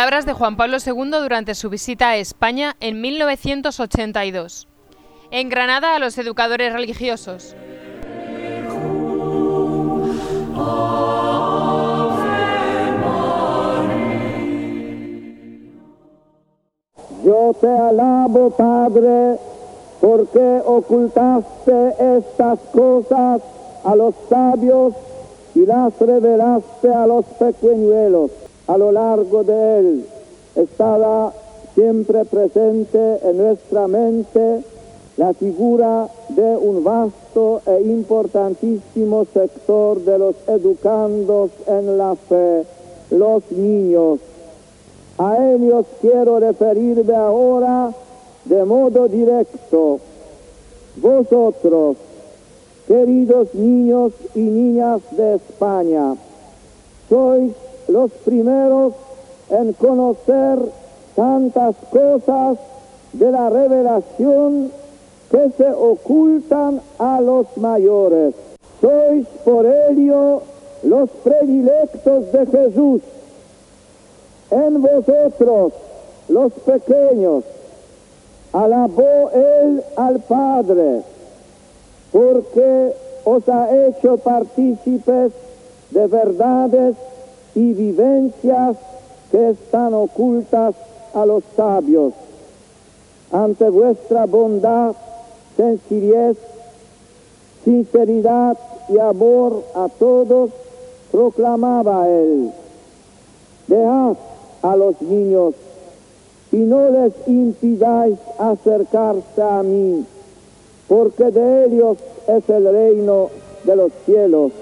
palabras de Juan Pablo II durante su visita a España en 1982. En Granada a los educadores religiosos. Yo te alabo, Padre, porque ocultaste estas cosas a los sabios y las revelaste a los pequeñuelos. A lo largo de él estaba siempre presente en nuestra mente la figura de un vasto e importantísimo sector de los educandos en la fe, los niños. A ellos quiero referirme ahora de modo directo. Vosotros, queridos niños y niñas de España, sois los primeros en conocer tantas cosas de la revelación que se ocultan a los mayores. Sois por ello los predilectos de Jesús. En vosotros, los pequeños, alabó él al Padre, porque os ha hecho partícipes de verdades y vivencias que están ocultas a los sabios. Ante vuestra bondad, sencillez, sinceridad y amor a todos, proclamaba él. Dejad a los niños y no les impidáis acercarse a mí, porque de ellos es el reino de los cielos.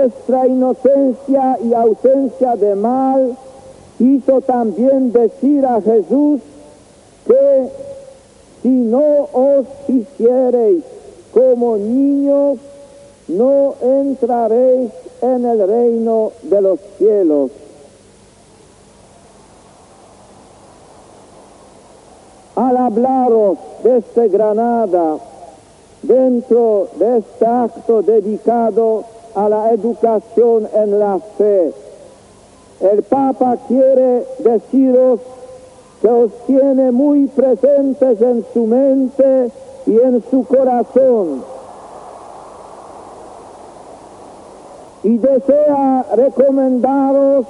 Vuestra inocencia y ausencia de mal hizo también decir a Jesús que si no os hiciereis como niños, no entraréis en el reino de los cielos. Al hablaros desde Granada, dentro de este acto dedicado a la educación en la fe, el Papa quiere deciros que os tiene muy presentes en su mente y en su corazón. Y desea recomendaros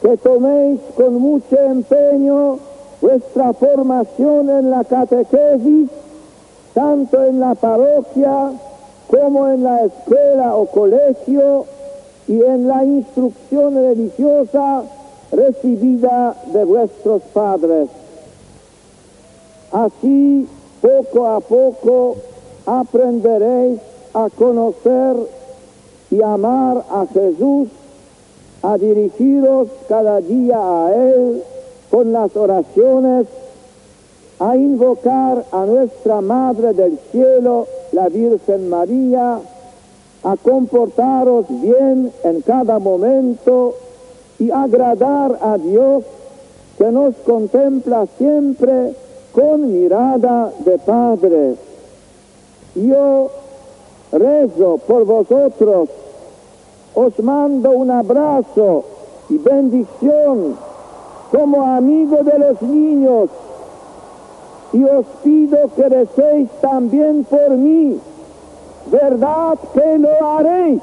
que toméis con mucho empeño vuestra formación en la catequesis, tanto en la parroquia como en la escuela o colegio y en la instrucción religiosa recibida de vuestros padres. Así, poco a poco, aprenderéis a conocer y amar a Jesús, a dirigiros cada día a Él con las oraciones, a invocar a nuestra Madre del Cielo, la Virgen María, a comportaros bien en cada momento y agradar a Dios que nos contempla siempre con mirada de Padre. Yo rezo por vosotros, os mando un abrazo y bendición como amigo de los niños y os pido que recéis también por mí. ¿Verdad que lo haréis?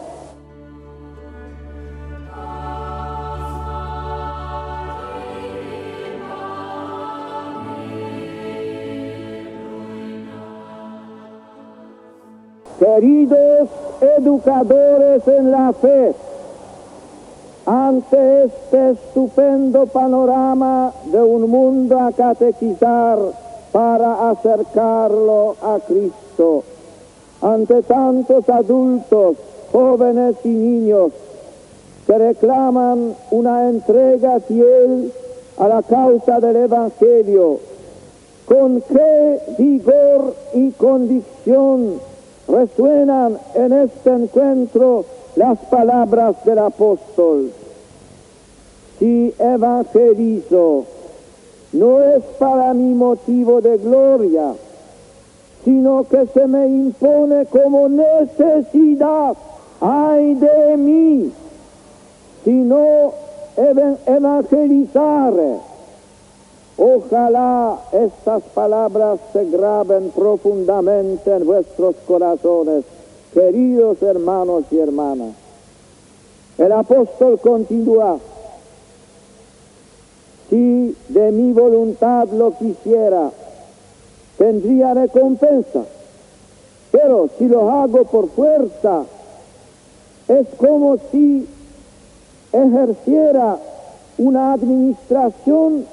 Queridos educadores en la fe, ante este estupendo panorama de un mundo a catequizar para acercarlo a Cristo, ante tantos adultos, jóvenes y niños que reclaman una entrega fiel a la causa del Evangelio, con qué vigor y convicción resuenan en este encuentro las palabras del apóstol. si evangelizo, no es para mi motivo de gloria, sino que se me impone como necesidad. ¡Ay de mí! Si no evangelizar, ojalá estas palabras se graben profundamente en vuestros corazones, queridos hermanos y hermanas. El apóstol continúa, si de mi voluntad lo quisiera, tendría recompensa. Pero si lo hago por fuerza, es como si ejerciera una administración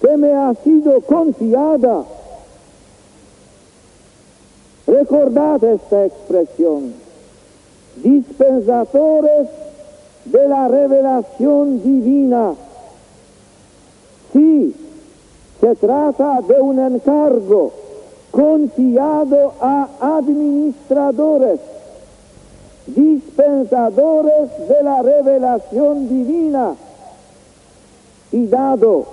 que me ha sido confiada. Recordad esta expresión, dispensadores de la revelación divina. Sí, se trata de un encargo confiado a administradores, dispensadores de la revelación divina. Y dado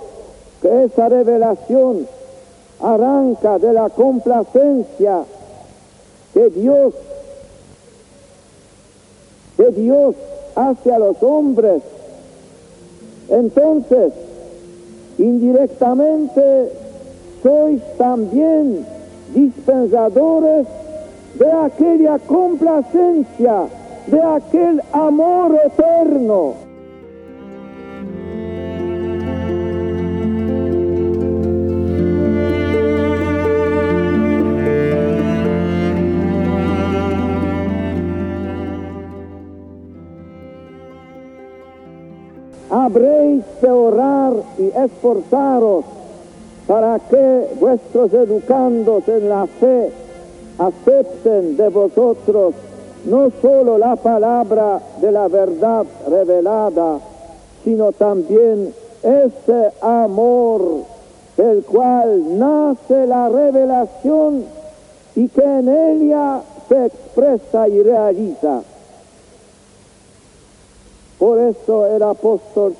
que esa revelación arranca de la complacencia de Dios, de Dios hacia los hombres, entonces indirectamente sois también dispensadores de aquella complacencia, de aquel amor eterno. Orar y esforzaros para que vuestros educandos en la fe acepten de vosotros no solo la palabra de la verdad revelada, sino también ese amor del cual nace la revelación y que en ella se expresa y realiza. Por eso el apóstol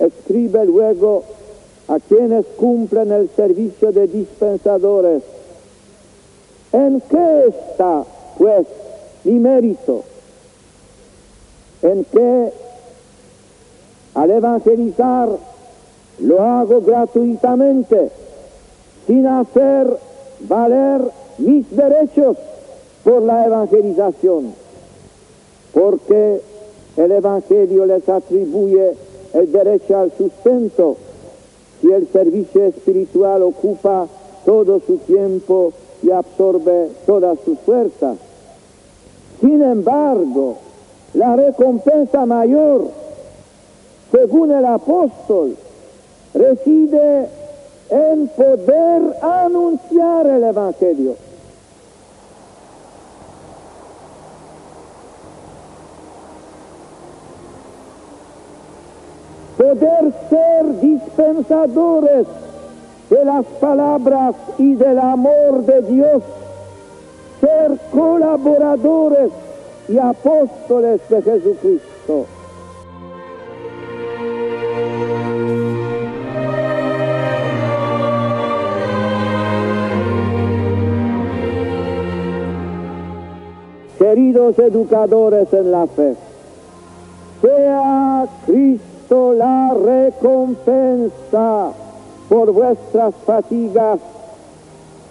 escribe luego a quienes cumplen el servicio de dispensadores. ¿En qué está, pues, mi mérito? En que al evangelizar lo hago gratuitamente, sin hacer valer mis derechos por la evangelización, porque el Evangelio les atribuye el derecho al sustento si el servicio espiritual ocupa todo su tiempo y absorbe todas sus fuerzas. Sin embargo, la recompensa mayor, según el apóstol, reside en poder anunciar el Evangelio. Poder ser dispensadores de las palabras y del amor de Dios, ser colaboradores y apóstoles de Jesucristo. Queridos educadores en la fe, sea Cristo la recompensa por vuestras fatigas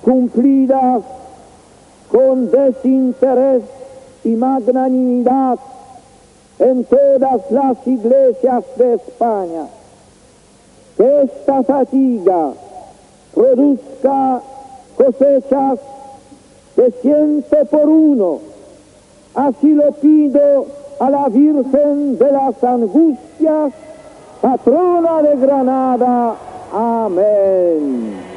cumplidas con desinterés y magnanimidad en todas las iglesias de España. Que esta fatiga produzca cosechas de ciento por uno. Así lo pido a la Virgen de las Angustias patrona de Granada. Amén.